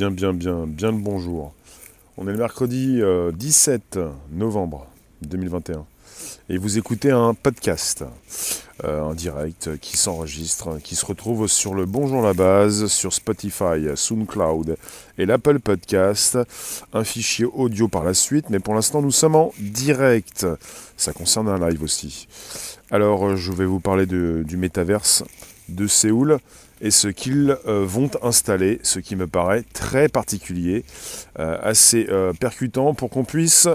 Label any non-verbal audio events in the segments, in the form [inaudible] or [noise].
bien, bien, bien, bien le bonjour. On est le mercredi 17 euh, novembre 2021 et vous écoutez un podcast euh, en direct qui s'enregistre, qui se retrouve sur le Bonjour la base, sur Spotify, SoundCloud et l'Apple Podcast. Un fichier audio par la suite, mais pour l'instant nous sommes en direct. Ça concerne un live aussi. Alors je vais vous parler du métaverse de Séoul et ce qu'ils euh, vont installer, ce qui me paraît très particulier, euh, assez euh, percutant pour qu'on puisse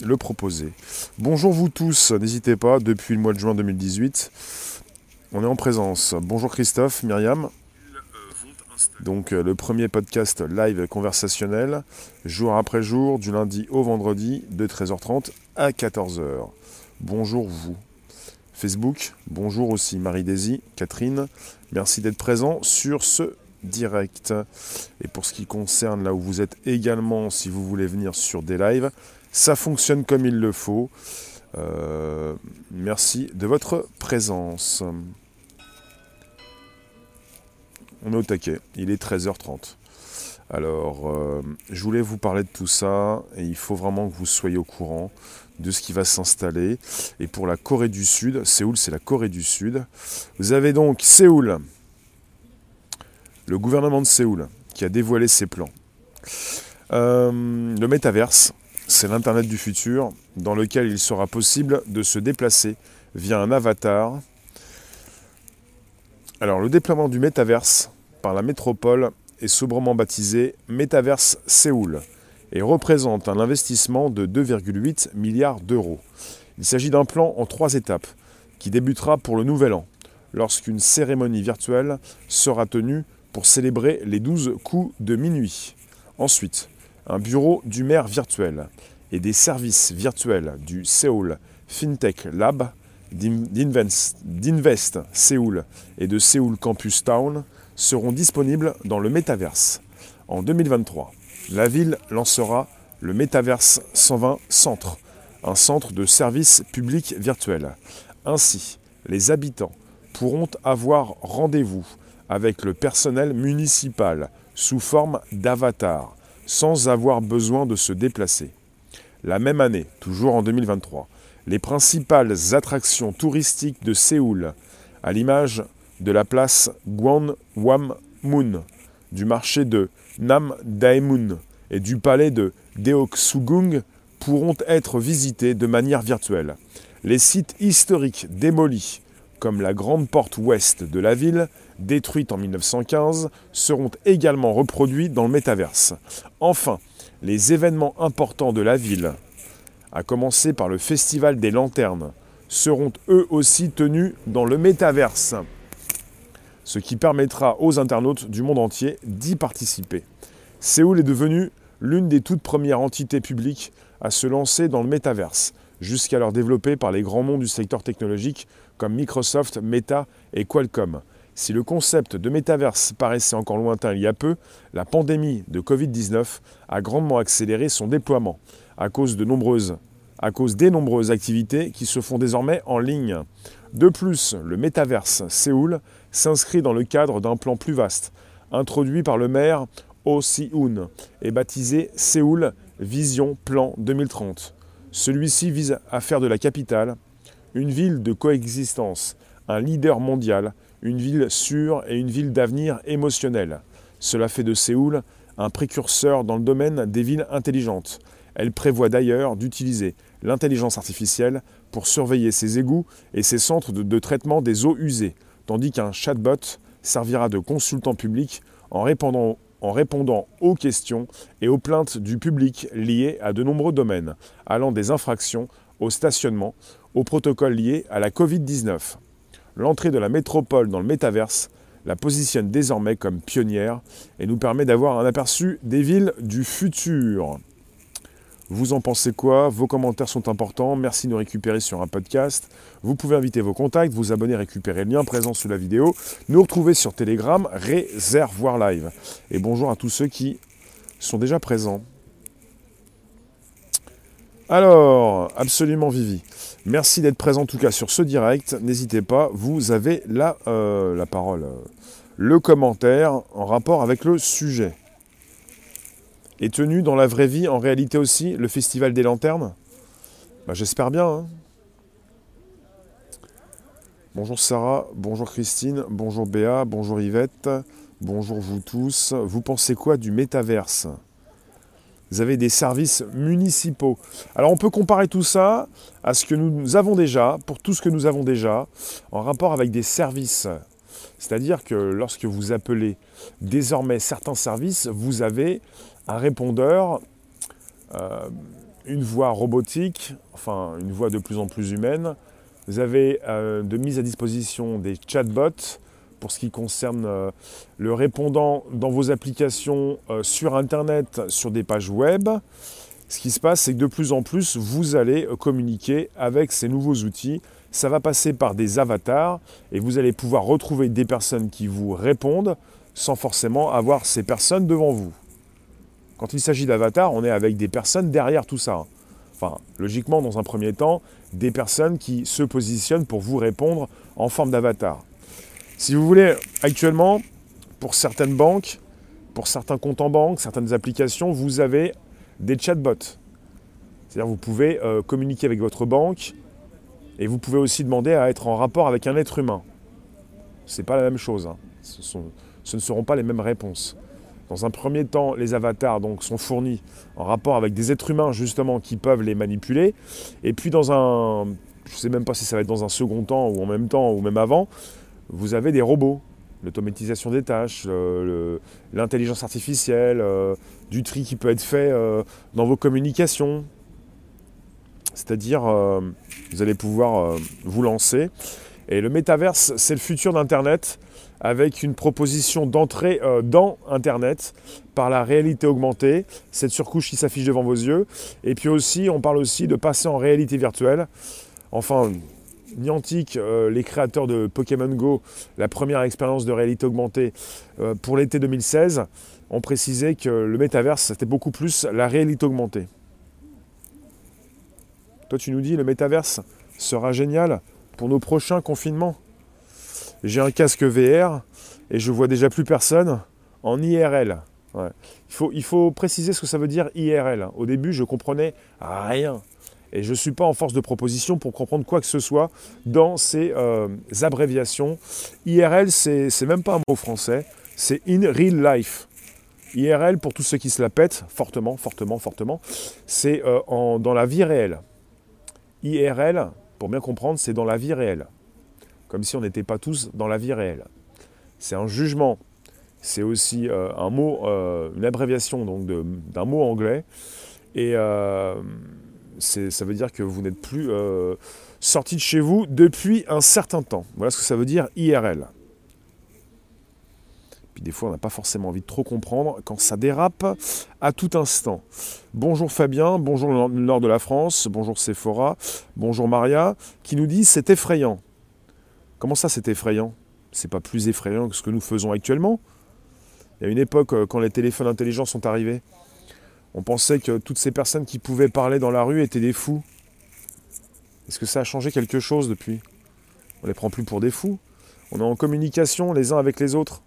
le proposer. Bonjour vous tous, n'hésitez pas, depuis le mois de juin 2018, on est en présence. Bonjour Christophe, Myriam. Donc le premier podcast live conversationnel, jour après jour, du lundi au vendredi, de 13h30 à 14h. Bonjour vous. Facebook. Bonjour aussi Marie-Daisy, Catherine. Merci d'être présent sur ce direct. Et pour ce qui concerne là où vous êtes également, si vous voulez venir sur des lives, ça fonctionne comme il le faut. Euh, merci de votre présence. On est au taquet, il est 13h30. Alors, euh, je voulais vous parler de tout ça et il faut vraiment que vous soyez au courant de ce qui va s'installer. Et pour la Corée du Sud, Séoul c'est la Corée du Sud. Vous avez donc Séoul, le gouvernement de Séoul qui a dévoilé ses plans. Euh, le métaverse, c'est l'Internet du futur dans lequel il sera possible de se déplacer via un avatar. Alors le déploiement du métaverse par la métropole est sobrement baptisé Métaverse Séoul et représente un investissement de 2,8 milliards d'euros. Il s'agit d'un plan en trois étapes qui débutera pour le Nouvel An, lorsqu'une cérémonie virtuelle sera tenue pour célébrer les 12 coups de minuit. Ensuite, un bureau du maire virtuel et des services virtuels du Seoul FinTech Lab, d'Invest Seoul et de Seoul Campus Town seront disponibles dans le métaverse en 2023 la ville lancera le Metaverse 120 Centre, un centre de services publics virtuels. Ainsi, les habitants pourront avoir rendez-vous avec le personnel municipal sous forme d'avatar, sans avoir besoin de se déplacer. La même année, toujours en 2023, les principales attractions touristiques de Séoul, à l'image de la place Gwanghwamun, du marché de Nam Daemun et du palais de Deoksugung pourront être visités de manière virtuelle. Les sites historiques démolis, comme la grande porte ouest de la ville, détruite en 1915, seront également reproduits dans le métaverse. Enfin, les événements importants de la ville, à commencer par le Festival des Lanternes, seront eux aussi tenus dans le métaverse ce qui permettra aux internautes du monde entier d'y participer. Séoul est devenu l'une des toutes premières entités publiques à se lancer dans le métaverse, jusqu'alors développé par les grands noms du secteur technologique comme Microsoft, Meta et Qualcomm. Si le concept de métaverse paraissait encore lointain il y a peu, la pandémie de Covid-19 a grandement accéléré son déploiement à cause, de à cause des nombreuses activités qui se font désormais en ligne. De plus, le métaverse Séoul s'inscrit dans le cadre d'un plan plus vaste, introduit par le maire Oh Si-hoon et baptisé Séoul Vision Plan 2030. Celui-ci vise à faire de la capitale une ville de coexistence, un leader mondial, une ville sûre et une ville d'avenir émotionnel. Cela fait de Séoul un précurseur dans le domaine des villes intelligentes. Elle prévoit d'ailleurs d'utiliser l'intelligence artificielle pour surveiller ses égouts et ses centres de, traitement des eaux usées, tandis qu'un chatbot servira de consultant public en répondant, aux questions et aux plaintes du public liées à de nombreux domaines, allant des infractions au stationnement, aux protocoles liés à la Covid-19. L'entrée de la métropole dans le métaverse la positionne désormais comme pionnière et nous permet d'avoir un aperçu des villes du futur. Vous en pensez quoi? Vos commentaires sont importants. Merci de nous récupérer sur un podcast. Vous pouvez inviter vos contacts, vous abonner, récupérer le lien présent sous la vidéo. Nous retrouver sur Telegram, Réservoir Live. Et bonjour à tous ceux qui sont déjà présents. Alors, absolument Vivi. Merci d'être présent en tout cas sur ce direct. N'hésitez pas, vous avez la, euh, la parole. le commentaire en rapport avec le sujet. Est tenu dans la vraie vie, en réalité aussi, le Festival des Lanternes bah, J'espère bien. Hein. bonjour Sarah, bonjour Christine, bonjour Béa, bonjour Yvette, bonjour vous tous. Vous pensez quoi du métaverse? Vous avez des services municipaux. Alors on peut comparer tout ça à ce que nous avons déjà, pour tout ce que nous avons déjà, en rapport avec des services. C'est-à-dire que lorsque vous appelez désormais certains services, vous avez un répondeur, euh, une voix robotique, enfin une voix de plus en plus humaine. Vous avez euh, de mise à disposition des chatbots pour ce qui concerne euh, le répondant dans vos applications sur Internet, sur des pages web. Ce qui se passe, c'est que de plus en plus, vous allez communiquer avec ces nouveaux outils. Ça va passer par des avatars et vous allez pouvoir retrouver des personnes qui vous répondent sans forcément avoir ces personnes devant vous. Quand il s'agit d'avatar, on est avec des personnes derrière tout ça. Enfin, logiquement, dans un premier temps, des personnes qui se positionnent pour vous répondre en forme d'avatar. Si vous voulez, actuellement, pour certaines banques, pour certains comptes en banque, certaines applications, vous avez des chatbots. C'est-à-dire vous pouvez euh, communiquer avec votre banque et vous pouvez aussi demander à être en rapport avec un être humain. Ce n'est pas la même chose. Hein. ce ne seront pas les mêmes réponses. Dans un premier temps, les avatars donc, sont fournis en rapport avec des êtres humains justement qui peuvent les manipuler. Et puis dans un, je ne sais même pas si ça va être dans un second temps ou en même temps ou même avant, vous avez des robots, l'automatisation des tâches, l'intelligence artificielle, euh, du tri qui peut être fait euh, dans vos communications. C'est-à-dire, euh, vous allez pouvoir vous lancer. Et le métaverse, c'est le futur d'Internet avec une proposition d'entrée euh, dans Internet par la réalité augmentée, cette surcouche qui s'affiche devant vos yeux. Et puis aussi, on parle aussi de passer en réalité virtuelle. Enfin, Niantic, euh, les créateurs de Pokémon Go, la première expérience de réalité augmentée euh, pour l'été 2016, ont précisé que le métaverse, c'était beaucoup plus la réalité augmentée. Toi, tu nous dis, le métaverse sera génial pour nos prochains confinements j'ai un casque VR et je vois déjà plus personne en IRL. Il, faut, il, faut, préciser ce que ça veut dire IRL. Au début, je comprenais rien. Et je ne suis pas en force de proposition pour comprendre quoi que ce soit dans ces euh, abréviations. IRL, c'est même pas un mot français, c'est in real life. IRL, pour tous ceux qui se la pètent, fortement, fortement, fortement, c'est euh, dans la vie réelle. IRL, pour bien comprendre, c'est dans la vie réelle comme si on n'était pas tous dans la vie réelle. C'est un jugement, c'est aussi euh, un mot, euh, une abréviation d'un mot anglais, et euh, ça veut dire que vous n'êtes plus sorti de chez vous depuis un certain temps. Voilà ce que ça veut dire IRL. Puis des fois, on n'a pas forcément envie de trop comprendre quand ça dérape à tout instant. Bonjour Fabien, bonjour le nord de la France, bonjour Sephora, bonjour Maria, qui nous dit c'est effrayant. Comment ça, c'est effrayant? C'est pas plus effrayant que ce que nous faisons actuellement? Il y a une époque, euh, quand les téléphones intelligents sont arrivés, on pensait que toutes ces personnes qui pouvaient parler dans la rue étaient des fous. Est-ce que ça a changé quelque chose depuis? On les prend plus pour des fous? On est en communication les uns avec les autres?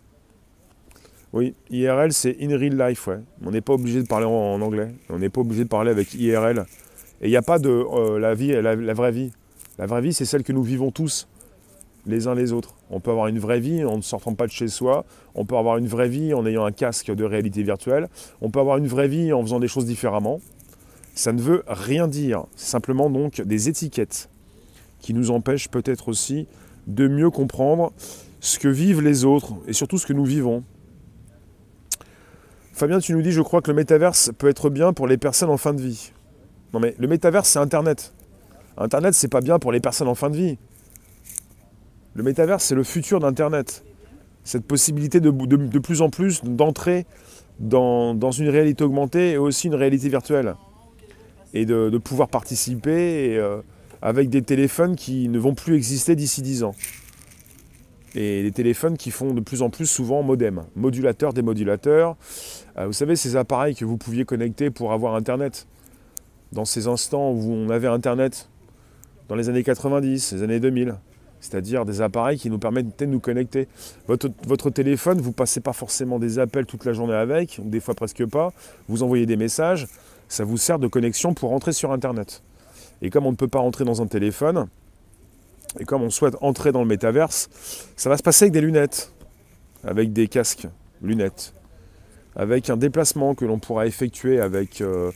Oui, IRL, c'est in real life, ouais. On n'est pas obligé de parler en, anglais. On n'est pas obligé de parler avec IRL. Et il n'y a pas de euh, la vie, la vraie vie. La vraie vie, c'est celle que nous vivons tous les uns les autres. On peut avoir une vraie vie en ne sortant pas de chez soi, on peut avoir une vraie vie en ayant un casque de réalité virtuelle, on peut avoir une vraie vie en faisant des choses différemment. Ça ne veut rien dire, simplement donc des étiquettes qui nous empêchent peut-être aussi de mieux comprendre ce que vivent les autres et surtout ce que nous vivons. Fabien, tu nous dis, je crois que le métaverse peut être bien pour les personnes en fin de vie. Non mais le métaverse, c'est Internet. Internet, c'est pas bien pour les personnes en fin de vie. Le métaverse, c'est le futur d'Internet. Cette possibilité de, plus en plus d'entrer dans, une réalité augmentée et aussi une réalité virtuelle. Et de, pouvoir participer euh, avec des téléphones qui ne vont plus exister d'ici 10 ans. Et des téléphones qui font de plus en plus souvent modem, modulateur, démodulateur. Euh, vous savez, ces appareils que vous pouviez connecter pour avoir Internet. Dans ces instants où on avait Internet, dans les années 90, les années 2000, c'est-à-dire des appareils qui nous permettent de nous connecter. Votre, téléphone, vous ne passez pas forcément des appels toute la journée avec, ou des fois presque pas, vous envoyez des messages, ça vous sert de connexion pour entrer sur Internet. Et comme on ne peut pas entrer dans un téléphone, et comme on souhaite entrer dans le métaverse, ça va se passer avec des lunettes, avec des casques, lunettes, avec un déplacement que l'on pourra effectuer avec, euh,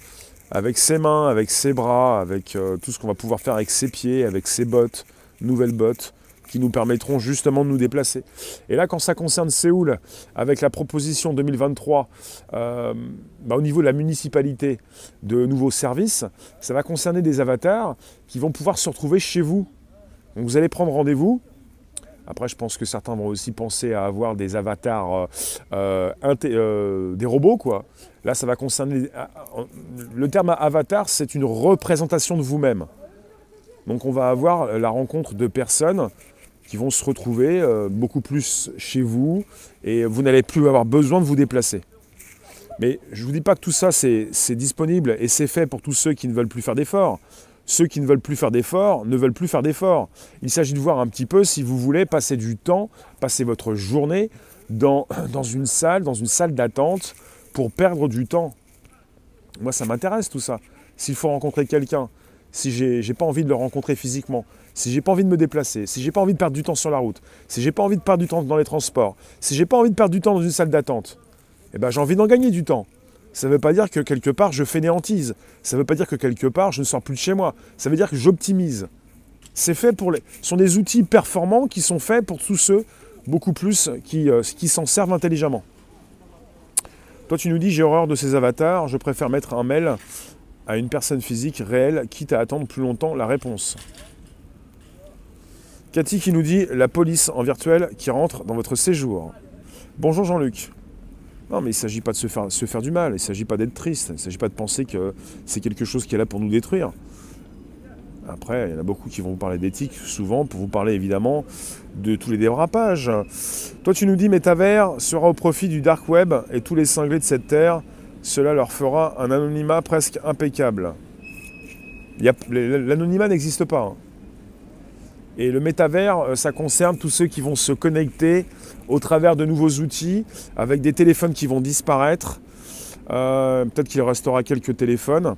avec ses mains, avec ses bras, avec euh, tout ce qu'on va pouvoir faire avec ses pieds, avec ses bottes, nouvelles bottes, qui nous permettront justement de nous déplacer. Et là, quand ça concerne Séoul, avec la proposition 2023 euh, bah, au niveau de la municipalité de nouveaux services, ça va concerner des avatars qui vont pouvoir se retrouver chez vous. Donc vous allez prendre rendez-vous. Après, je pense que certains vont aussi penser à avoir des avatars, euh, euh, des robots, quoi. Là, ça va concerner. Le terme avatar, c'est une représentation de vous-même. Donc, on va avoir la rencontre de personnes qui vont se retrouver euh, beaucoup plus chez vous et vous n'allez plus avoir besoin de vous déplacer. Mais je ne vous dis pas que tout ça c'est disponible et c'est fait pour tous ceux qui ne veulent plus faire d'efforts. Ceux qui ne veulent plus faire d'efforts ne veulent plus faire d'efforts. Il s'agit de voir un petit peu si vous voulez passer du temps, passer votre journée dans, [clears throat] dans une salle, dans une salle d'attente pour perdre du temps. Moi ça m'intéresse tout ça. S'il faut rencontrer quelqu'un, si j'ai pas envie de le rencontrer physiquement, si j'ai pas envie de me déplacer, si j'ai pas envie de perdre du temps sur la route, si j'ai pas envie de perdre du temps dans les transports, si j'ai pas envie de perdre du temps dans une salle d'attente, eh ben j'ai envie d'en gagner du temps. Ça ne veut pas dire que quelque part je fainéantise. Ça ne veut pas dire que quelque part je ne sors plus de chez moi. Ça veut dire que j'optimise. C'est fait pour les. Ce sont des outils performants qui sont faits pour tous ceux, beaucoup plus, qui, euh, qui s'en servent intelligemment. Toi, tu nous dis j'ai horreur de ces avatars, je préfère mettre un mail à une personne physique réelle, quitte à attendre plus longtemps la réponse. Cathy qui nous dit la police en virtuel qui rentre dans votre séjour. Bonjour Jean-Luc. Non, mais il ne s'agit pas de se faire, du mal, il ne s'agit pas d'être triste, il ne s'agit pas de penser que c'est quelque chose qui est là pour nous détruire. Après, il y en a beaucoup qui vont vous parler d'éthique, souvent pour vous parler évidemment de tous les dérapages. Toi, tu nous dis Métavers sera au profit du dark web et tous les cinglés de cette terre. Cela leur fera un anonymat presque impeccable. L'anonymat n'existe pas. Hein. Et le métavers, euh, ça concerne tous ceux qui vont se connecter au travers de nouveaux outils, avec des téléphones qui vont disparaître. Euh, peut-être qu'il restera quelques téléphones.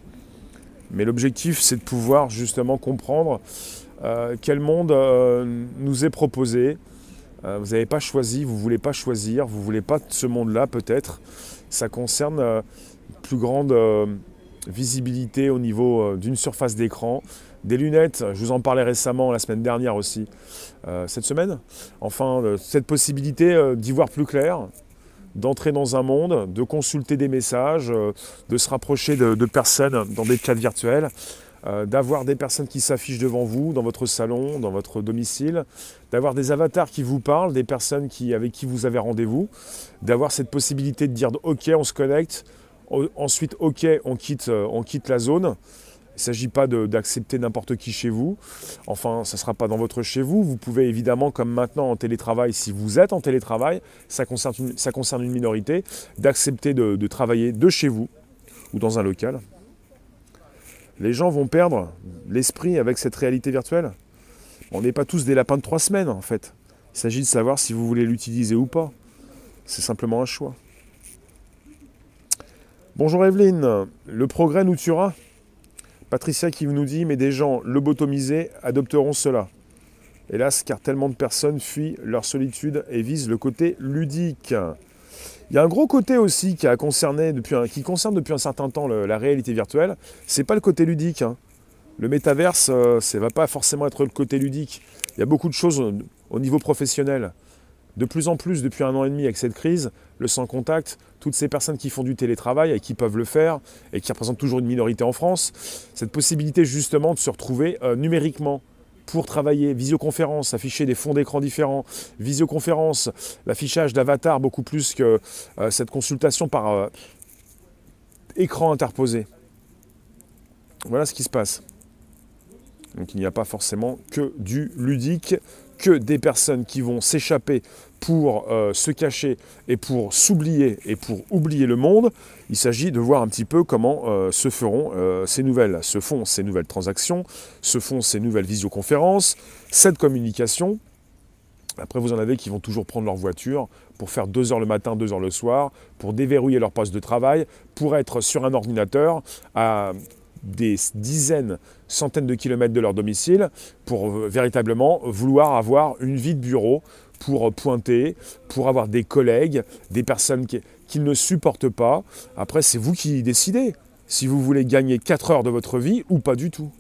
Mais l'objectif, c'est de pouvoir justement comprendre euh, quel monde nous est proposé. vous n'avez pas choisi, vous ne voulez pas choisir, vous ne voulez pas ce monde-là peut-être. Ça concerne une plus grande visibilité au niveau d'une surface d'écran, des lunettes, je vous en parlais récemment la semaine dernière aussi, euh, cette semaine. Enfin, euh, cette possibilité euh, d'y voir plus clair, d'entrer dans un monde, de consulter des messages, de se rapprocher de, personnes dans des chats virtuels, d'avoir des personnes qui s'affichent devant vous, dans votre salon, dans votre domicile, d'avoir des avatars qui vous parlent, des personnes avec qui vous avez rendez-vous, d'avoir cette possibilité de dire ok, on se connecte, ensuite ok, on quitte, on quitte la zone. Il ne s'agit pas d'accepter n'importe qui chez vous. Enfin, ça ne sera pas dans votre chez vous. Vous pouvez évidemment, comme maintenant en télétravail, si vous êtes en télétravail, ça concerne une minorité, d'accepter de, travailler de chez vous ou dans un local. Les gens vont perdre l'esprit avec cette réalité virtuelle. On n'est pas tous des lapins de trois semaines en fait. Il s'agit de savoir si vous voulez l'utiliser ou pas. C'est simplement un choix. Bonjour Evelyne, le progrès nous tuera Patricia qui nous dit, mais des gens lobotomisés adopteront cela. Hélas, car tellement de personnes fuient leur solitude et visent le côté ludique. Il y a un gros côté aussi qui, concerne depuis un certain temps la réalité virtuelle. C'est pas le côté ludique. Hein. Le métaverse, euh, ça ne va pas forcément être le côté ludique. Il y a beaucoup de choses au niveau professionnel. De plus en plus, depuis un an et demi avec cette crise, le sans contact, toutes ces personnes qui font du télétravail et qui peuvent le faire et qui représentent toujours une minorité en France, cette possibilité justement de se retrouver euh, numériquement pour travailler, visioconférence, afficher des fonds d'écran différents, visioconférence, l'affichage d'avatar beaucoup plus que euh, cette consultation par euh, écran interposé. Voilà ce qui se passe. Donc il n'y a pas forcément que du ludique que des personnes qui vont s'échapper pour euh, se cacher et pour s'oublier et pour oublier le monde. Il s'agit de voir un petit peu comment euh, se feront euh, ces nouvelles, se font ces nouvelles transactions, se font ces nouvelles visioconférences, cette communication. Après, vous en avez qui vont toujours prendre leur voiture pour faire 2 heures le matin, 2 heures le soir, pour déverrouiller leur poste de travail, pour être sur un ordinateur à des dizaines, centaines de kilomètres de leur domicile pour euh, véritablement vouloir avoir une vie de bureau, pour euh, pointer, pour avoir des collègues, des personnes qu'ils ne supportent pas. Après, c'est vous qui décidez si vous voulez gagner 4 heures de votre vie ou pas du tout.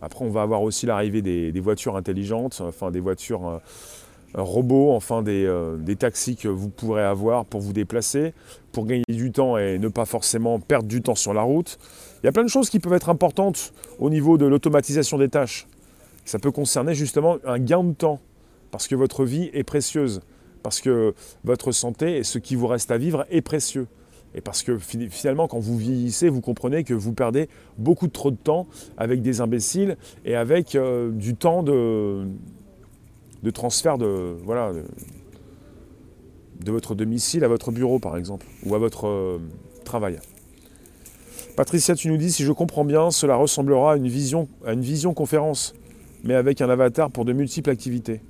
Après, on va avoir aussi l'arrivée des, voitures intelligentes, enfin des voitures euh, robots, enfin des, des, taxis que vous pourrez avoir pour vous déplacer, pour gagner du temps et ne pas forcément perdre du temps sur la route. Il y a plein de choses qui peuvent être importantes au niveau de l'automatisation des tâches. Ça peut concerner justement un gain de temps, parce que votre vie est précieuse, parce que votre santé et ce qui vous reste à vivre est précieux. Et parce que finalement, quand vous vieillissez, vous comprenez que vous perdez beaucoup trop de temps avec des imbéciles et avec euh, du temps de, de transfert de, voilà, de, votre domicile à votre bureau, par exemple, ou à votre euh, travail. Patricia, tu nous dis, si je comprends bien, cela ressemblera à une vision, à une vision conférence, mais avec un avatar pour de multiples activités.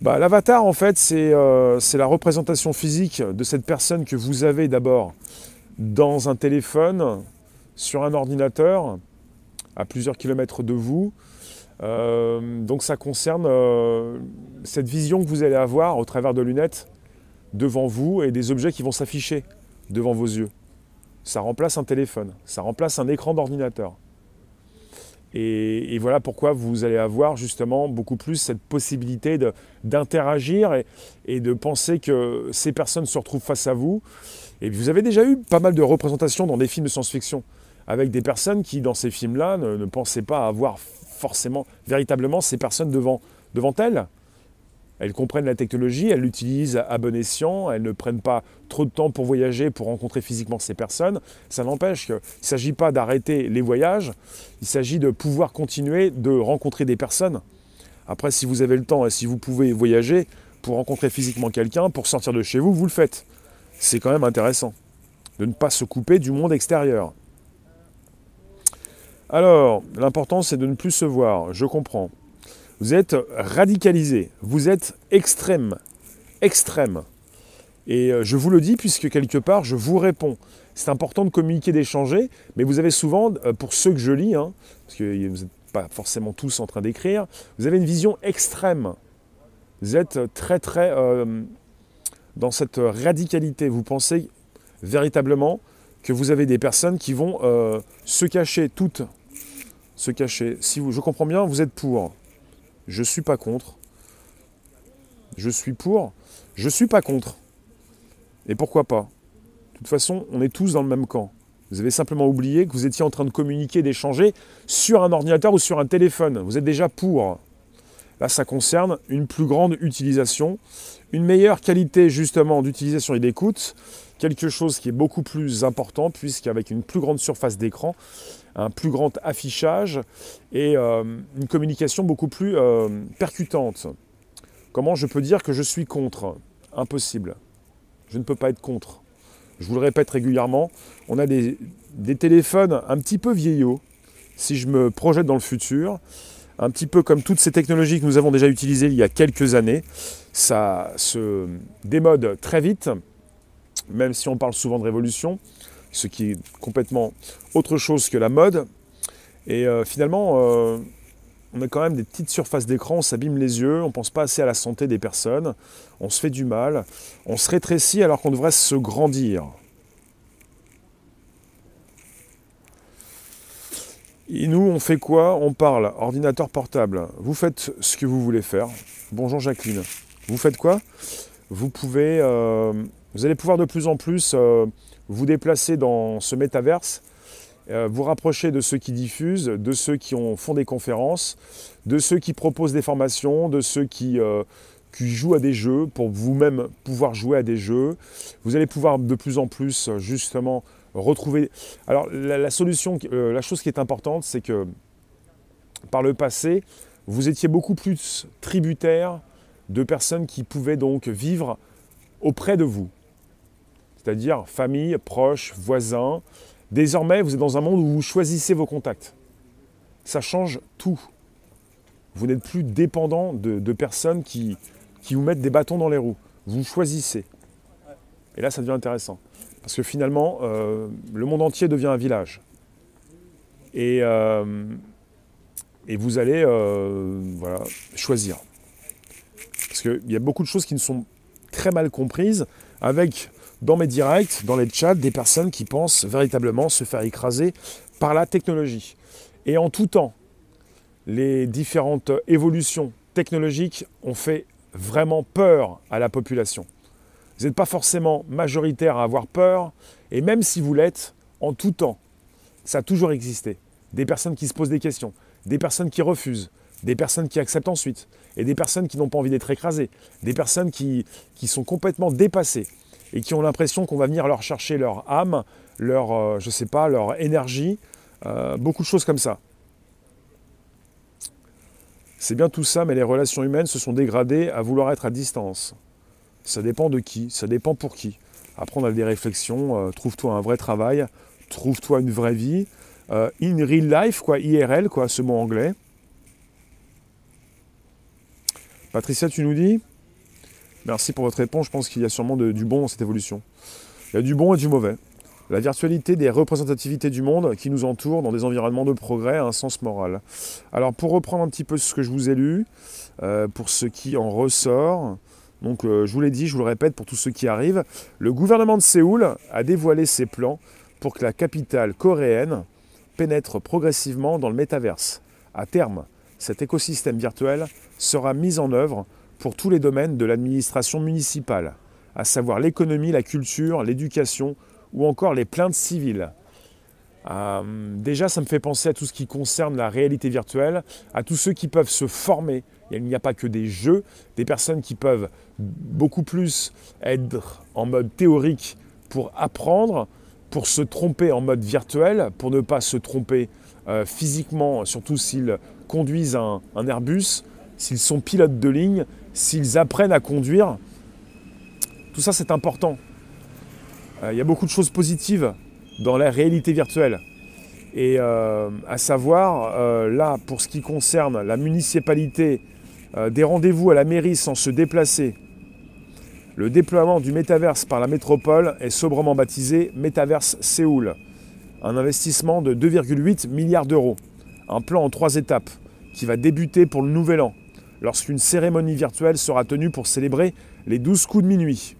Bah, L'avatar, en fait, euh, c'est la représentation physique de cette personne que vous avez d'abord dans un téléphone, sur un ordinateur, à plusieurs kilomètres de vous. Euh, donc ça concerne euh, cette vision que vous allez avoir au travers de lunettes devant vous et des objets qui vont s'afficher devant vos yeux ça remplace un téléphone, ça remplace un écran d'ordinateur. Et, voilà pourquoi vous allez avoir justement beaucoup plus cette possibilité d'interagir et, de penser que ces personnes se retrouvent face à vous. Et vous avez déjà eu pas mal de représentations dans des films de science-fiction, avec des personnes qui, dans ces films-là, ne, ne, pensaient pas avoir forcément, véritablement, ces personnes devant, elles. Elles comprennent la technologie, elles l'utilisent à bon escient, elles ne prennent pas trop de temps pour voyager, pour rencontrer physiquement ces personnes. Ça n'empêche qu'il ne s'agit pas d'arrêter les voyages, il s'agit de pouvoir continuer de rencontrer des personnes. Après, si vous avez le temps et si vous pouvez voyager pour rencontrer physiquement quelqu'un, pour sortir de chez vous, vous le faites. C'est quand même intéressant de ne pas se couper du monde extérieur. Alors, l'important c'est de ne plus se voir, je comprends. Vous êtes radicalisé, vous êtes extrême, extrême. Et euh, je vous le dis puisque quelque part, je vous réponds. C'est important de communiquer, d'échanger, mais vous avez souvent, euh, pour ceux que je lis, hein, parce que vous n'êtes pas forcément tous en train d'écrire, vous avez une vision extrême. Vous êtes très très euh, dans cette radicalité. Vous pensez véritablement que vous avez des personnes qui vont se cacher toutes. Se cacher. Si vous, je comprends bien, vous êtes pour. Je ne suis pas contre. Je suis pour. Je ne suis pas contre. Et pourquoi pas? De toute façon, on est tous dans le même camp. Vous avez simplement oublié que vous étiez en train de communiquer, d'échanger sur un ordinateur ou sur un téléphone. Vous êtes déjà pour. Là, ça concerne une plus grande utilisation, une meilleure qualité justement d'utilisation et d'écoute, quelque chose qui est beaucoup plus important puisqu'avec une plus grande surface d'écran, un plus grand affichage et euh, une communication beaucoup plus euh, percutante. Comment je peux dire que je suis contre? Impossible. Je ne peux pas être contre. Je vous le répète régulièrement, on a des, des téléphones un petit peu vieillots, si je me projette dans le futur, un petit peu comme toutes ces technologies que nous avons déjà utilisées il y a quelques années, ça se démode très vite, même si on parle souvent de révolution ce qui est complètement autre chose que la mode. Et euh, finalement, euh, on a quand même des petites surfaces d'écran, on s'abîme les yeux, on ne pense pas assez à la santé des personnes, on se fait du mal, on se rétrécit alors qu'on devrait se grandir. Et nous, on fait quoi? On parle, ordinateur portable. Vous faites ce que vous voulez faire. Bonjour Jacqueline. Vous faites quoi? Vous pouvez, euh, vous allez pouvoir de plus en plus vous déplacer dans ce métaverse, euh, vous rapprocher de ceux qui diffusent, de ceux qui ont, font des conférences, de ceux qui proposent des formations, de ceux qui, euh, qui jouent à des jeux pour vous-même pouvoir jouer à des jeux. Vous allez pouvoir de plus en plus justement retrouver. Alors la, solution, euh, la chose qui est importante, c'est que par le passé, vous étiez beaucoup plus tributaire de personnes qui pouvaient donc vivre auprès de vous. C'est-à-dire famille, proches, voisins. Désormais, vous êtes dans un monde où vous choisissez vos contacts. Ça change tout. Vous n'êtes plus dépendant de, personnes qui, qui vous mettent des bâtons dans les roues. Vous choisissez. Et là, ça devient intéressant. Parce que finalement, euh, le monde entier devient un village. Et, euh, et vous allez euh, voilà, choisir. Parce qu'il y a beaucoup de choses qui ne sont très mal comprises, avec dans mes directs, dans les chats, des personnes qui pensent véritablement se faire écraser par la technologie. Et en tout temps, les différentes évolutions technologiques ont fait vraiment peur à la population. Vous n'êtes pas forcément majoritaire à avoir peur, et même si vous l'êtes, en tout temps, ça a toujours existé. Des personnes qui se posent des questions, des personnes qui refusent, des personnes qui acceptent ensuite, et des personnes qui n'ont pas envie d'être écrasées, des personnes qui, qui sont complètement dépassées et qui ont l'impression qu'on va venir leur chercher leur âme, leur, euh, je sais pas, leur énergie, euh, beaucoup de choses comme ça. C'est bien tout ça, mais les relations humaines se sont dégradées à vouloir être à distance. Ça dépend de qui, ça dépend pour qui. Après, on a des réflexions, euh, trouve-toi un vrai travail, trouve-toi une vraie vie. in real life, quoi, IRL, quoi, ce mot anglais. Patricia, tu nous dis? Merci pour votre réponse. Je pense qu'il y a sûrement du bon dans cette évolution. Il y a du bon et du mauvais. La virtualité des représentativités du monde qui nous entoure dans des environnements de progrès a un sens moral. Alors pour reprendre un petit peu ce que je vous ai lu, euh, pour ce qui en ressort, donc euh, je vous l'ai dit, je vous le répète pour tous ceux qui arrivent, le gouvernement de Séoul a dévoilé ses plans pour que la capitale coréenne pénètre progressivement dans le métaverse. À terme, cet écosystème virtuel sera mis en œuvre pour tous les domaines de l'administration municipale, à savoir l'économie, la culture, l'éducation ou encore les plaintes civiles. Euh, déjà, ça me fait penser à tout ce qui concerne la réalité virtuelle, à tous ceux qui peuvent se former. Il n'y a pas que des jeux, des personnes qui peuvent beaucoup plus être en mode théorique pour apprendre, pour se tromper en mode virtuel, pour ne pas se tromper euh, physiquement, surtout s'ils conduisent un Airbus, s'ils sont pilotes de ligne, s'ils apprennent à conduire, tout ça c'est important. Euh, il y a beaucoup de choses positives dans la réalité virtuelle. Et euh, à savoir, euh, là, pour ce qui concerne la municipalité, des rendez-vous à la mairie sans se déplacer, le déploiement du métaverse par la métropole est sobrement baptisé Métaverse Séoul. Un investissement de 2,8 milliards d'euros. Un plan en trois étapes qui va débuter pour le nouvel an lorsqu'une cérémonie virtuelle sera tenue pour célébrer les 12 coups de minuit.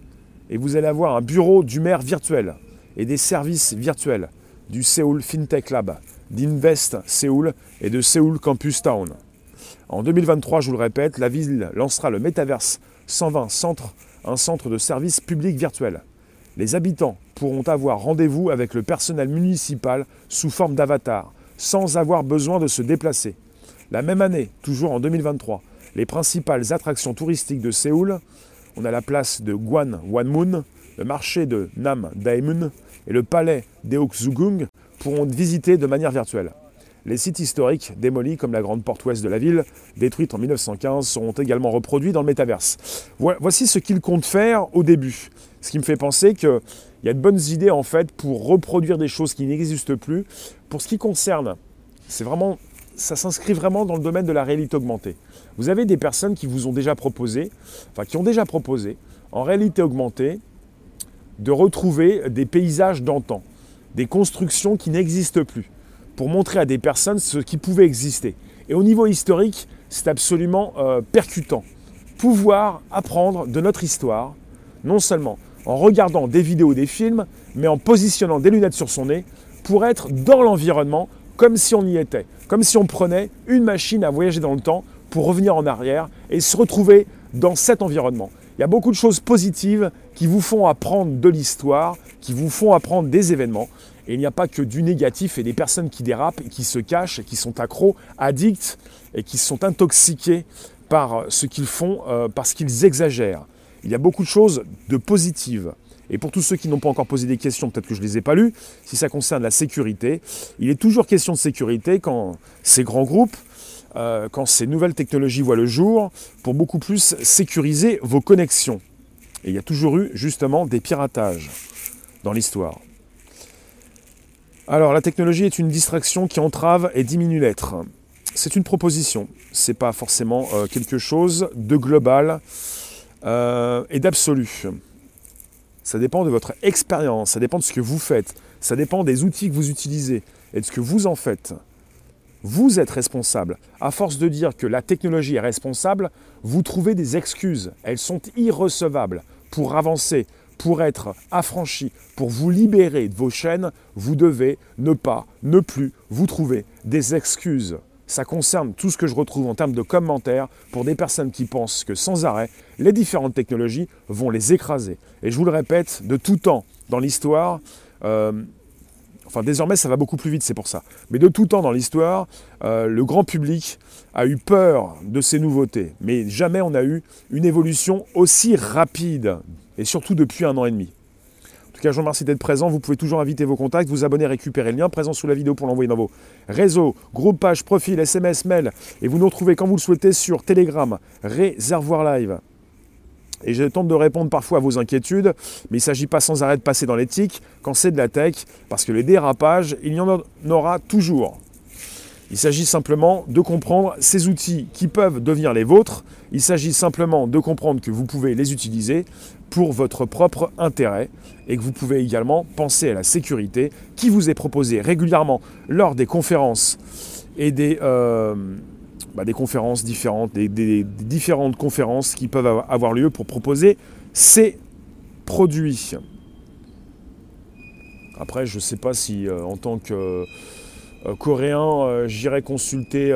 Et vous allez avoir un bureau du maire virtuel et des services virtuels du Seoul FinTech Lab, d'Invest Seoul et de Seoul Campus Town. En 2023, je vous le répète, la ville lancera le Metaverse 120 Centre, un centre de services publics virtuels. Les habitants pourront avoir rendez-vous avec le personnel municipal sous forme d'avatar, sans avoir besoin de se déplacer. La même année, toujours en 2023, les principales attractions touristiques de Séoul, on a la place de Gwan Wanmun, le marché de Nam Daemun et le palais d'Eoksugung pourront être visités de manière virtuelle. Les sites historiques démolis comme la grande porte ouest de la ville, détruite en 1915, seront également reproduits dans le métaverse. Voici ce qu'il compte faire au début. Ce qui me fait penser qu'il y a de bonnes idées en fait pour reproduire des choses qui n'existent plus. Pour ce qui concerne, c'est vraiment, ça s'inscrit vraiment dans le domaine de la réalité augmentée. Vous avez des personnes qui vous ont déjà proposé, enfin qui ont déjà proposé, en réalité augmentée, de retrouver des paysages d'antan, des constructions qui n'existent plus, pour montrer à des personnes ce qui pouvait exister. Et au niveau historique, c'est absolument euh, percutant. Pouvoir apprendre de notre histoire, non seulement en regardant des vidéos, des films, mais en positionnant des lunettes sur son nez pour être dans l'environnement comme si on y était, comme si on prenait une machine à voyager dans le temps pour revenir en arrière et se retrouver dans cet environnement. Il y a beaucoup de choses positives qui vous font apprendre de l'histoire, qui vous font apprendre des événements. Et il n'y a pas que du négatif et des personnes qui dérapent et qui se cachent et qui sont accros, addicts et qui sont intoxiqués par ce qu'ils font euh, parce qu'ils exagèrent. Il y a beaucoup de choses de positives. Et pour tous ceux qui n'ont pas encore posé des questions, peut-être que je ne les ai pas lues, si ça concerne la sécurité, il est toujours question de sécurité quand ces grands groupes euh, quand ces nouvelles technologies voient le jour, pour beaucoup plus sécuriser vos connexions. Et il y a toujours eu justement des piratages dans l'histoire. Alors la technologie est une distraction qui entrave et diminue l'être. C'est une proposition, c'est pas forcément euh, quelque chose de global euh, et d'absolu. Ça dépend de votre expérience, ça dépend de ce que vous faites, ça dépend des outils que vous utilisez et de ce que vous en faites. Vous êtes responsable. À force de dire que la technologie est responsable, vous trouvez des excuses. Elles sont irrecevables. Pour avancer, pour être affranchi, pour vous libérer de vos chaînes, vous devez ne pas, ne plus vous trouver des excuses. Ça concerne tout ce que je retrouve en termes de commentaires pour des personnes qui pensent que sans arrêt, les différentes technologies vont les écraser. Et je vous le répète, de tout temps dans l'histoire, euh, Enfin, désormais, ça va beaucoup plus vite, c'est pour ça. Mais de tout temps dans l'histoire, euh, le grand public a eu peur de ces nouveautés. Mais jamais on a eu une évolution aussi rapide, et surtout depuis un an et demi. En tout cas, je vous remercie d'être présent. Vous pouvez toujours inviter vos contacts, vous abonner, récupérer le lien présent sous la vidéo pour l'envoyer dans vos réseaux, groupes, pages, profils, SMS, mail. Et vous nous retrouvez quand vous le souhaitez sur Telegram, Réservoir Live. Et je tente de répondre parfois à vos inquiétudes, mais il ne s'agit pas sans arrêt de passer dans l'éthique quand c'est de la tech, parce que les dérapages, il y en aura toujours. Il s'agit simplement de comprendre ces outils qui peuvent devenir les vôtres. Il s'agit simplement de comprendre que vous pouvez les utiliser pour votre propre intérêt et que vous pouvez également penser à la sécurité qui vous est proposée régulièrement lors des conférences et des, euh, bah, des conférences différentes, des, différentes conférences qui peuvent avoir lieu pour proposer ces produits. Après, je ne sais pas si euh, en tant que euh, Coréen, euh, j'irai consulter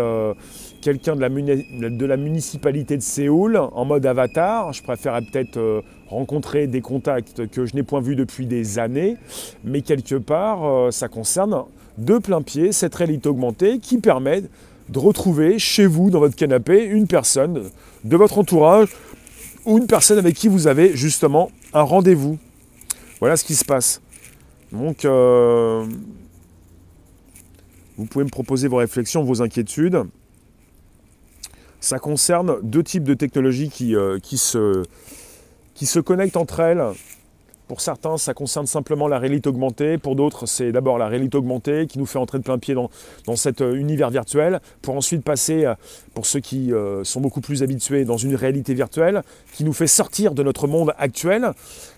quelqu'un de, la municipalité de Séoul en mode avatar. Je préférerais peut-être rencontrer des contacts que je n'ai point vus depuis des années, mais quelque part, ça concerne de plein pied cette réalité augmentée qui permet de retrouver chez vous, dans votre canapé, une personne de votre entourage ou une personne avec qui vous avez justement un rendez-vous. Voilà ce qui se passe. Donc, euh, vous pouvez me proposer vos réflexions, vos inquiétudes. Ça concerne deux types de technologies qui, euh, se connectent entre elles pour certains, ça concerne simplement la réalité augmentée. Pour d'autres, c'est d'abord la réalité augmentée qui nous fait entrer de plein pied dans, cet euh, univers virtuel, pour ensuite passer, euh, pour ceux qui euh, sont beaucoup plus habitués, dans une réalité virtuelle qui nous fait sortir de notre monde actuel.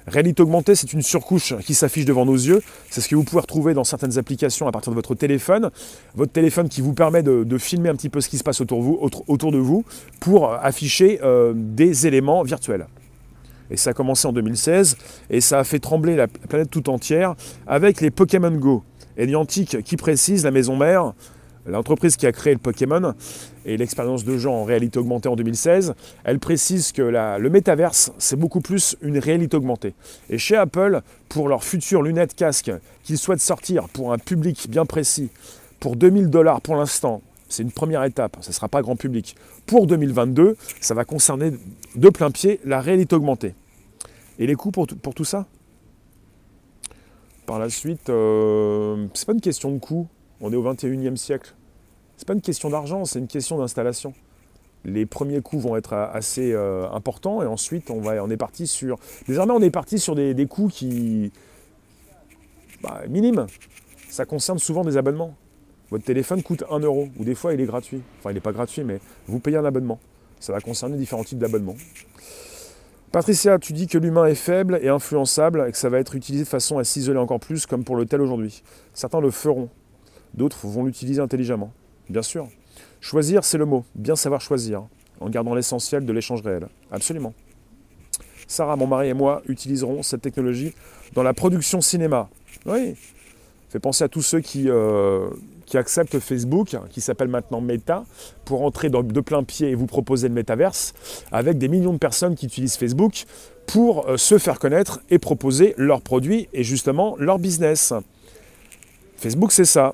Réalité augmentée, c'est une surcouche qui s'affiche devant nos yeux. C'est ce que vous pouvez retrouver dans certaines applications à partir de votre téléphone. Votre téléphone qui vous permet de, filmer un petit peu ce qui se passe autour de vous, autour de vous pour afficher des éléments virtuels. Et ça a commencé en 2016 et ça a fait trembler la planète tout entière avec les Pokémon Go. Et Niantic qui précise, la maison mère, l'entreprise qui a créé le Pokémon et l'expérience de gens en réalité augmentée en 2016, elle précise que le métaverse, c'est beaucoup plus une réalité augmentée. Et chez Apple, pour leurs futures lunettes casque qu'ils souhaitent sortir pour un public bien précis, pour 2000 dollars pour l'instant, c'est une première étape, ça ne sera pas grand public. Pour 2022, ça va concerner de plein pied la réalité augmentée. Et les coûts pour, tout ça? Par la suite, euh, c'est pas une question de coût. On est au 21e siècle. C'est pas une question d'argent, c'est une question d'installation. Les premiers coûts vont être assez euh, importants et ensuite on, va, on est parti sur. Désormais, on est parti sur des, coûts qui. Bah, minimes. Ça concerne souvent des abonnements. Votre téléphone coûte 1 euro, ou des fois il est gratuit. Enfin, il n'est pas gratuit, mais vous payez un abonnement. Ça va concerner différents types d'abonnements. Patricia, tu dis que l'humain est faible et influençable et que ça va être utilisé de façon à s'isoler encore plus, comme pour le tel aujourd'hui. Certains le feront, d'autres vont l'utiliser intelligemment. Bien sûr. Choisir, c'est le mot. Bien savoir choisir, en gardant l'essentiel de l'échange réel. Absolument. Sarah, mon mari et moi utiliserons cette technologie dans la production cinéma. Oui. Fait penser à tous ceux qui, euh, qui accepte Facebook, qui s'appelle maintenant Meta, pour entrer de plein pied et vous proposer le métaverse, avec des millions de personnes qui utilisent Facebook pour euh, se faire connaître et proposer leurs produits et justement leur business. Facebook, c'est ça.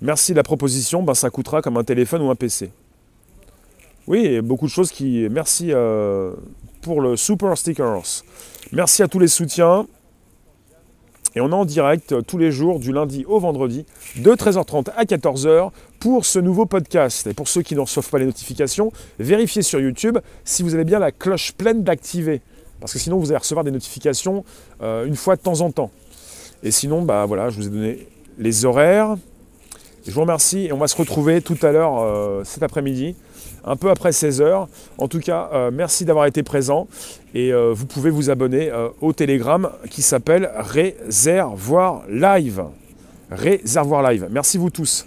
Merci de la proposition, ben, ça coûtera comme un téléphone ou un PC. Oui, beaucoup de choses qui... Merci euh, pour le Super Stickers. Merci à tous les soutiens. Et on est en direct euh, tous les jours, du lundi au vendredi, de 13h30 à 14h, pour ce nouveau podcast. Et pour ceux qui ne reçoivent pas les notifications, vérifiez sur YouTube si vous avez bien la cloche pleine d'activer. Parce que sinon, vous allez recevoir des notifications euh, une fois de temps en temps. Et sinon, bah voilà, je vous ai donné les horaires. Je vous remercie et on va se retrouver tout à l'heure euh, cet après-midi, un peu après 16h. En tout cas, euh, merci d'avoir été présent et euh, vous pouvez vous abonner au Telegram qui s'appelle Réservoir Live. Réservoir Live. Merci vous tous.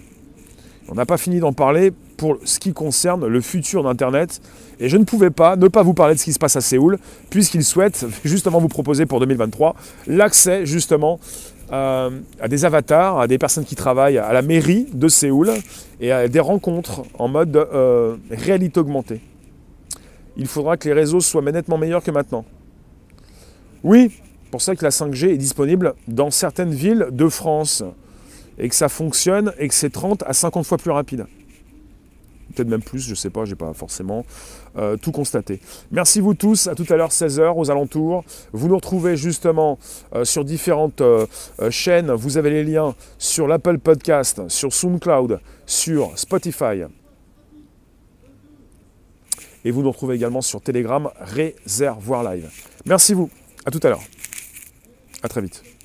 On n'a pas fini d'en parler pour ce qui concerne le futur d'Internet. Et je ne pouvais pas ne pas vous parler de ce qui se passe à Séoul, puisqu'ils souhaitent justement vous proposer pour 2023 l'accès justement euh, à des avatars, à des personnes qui travaillent à la mairie de Séoul et à des rencontres en mode euh, réalité augmentée. Il faudra que les réseaux soient nettement meilleurs que maintenant. Oui, pour ça que la 5G est disponible dans certaines villes de France et que ça fonctionne et que c'est 30 à 50 fois plus rapide peut-être même plus, je ne sais pas, je n'ai pas forcément euh, tout constaté. Merci vous tous, à tout à l'heure 16h aux alentours. Vous nous retrouvez justement euh, sur différentes euh, chaînes, vous avez les liens sur l'Apple Podcast, sur SoundCloud, sur Spotify. Et vous nous retrouvez également sur Telegram, Réservoir Live. Merci vous, à tout à l'heure. À très vite.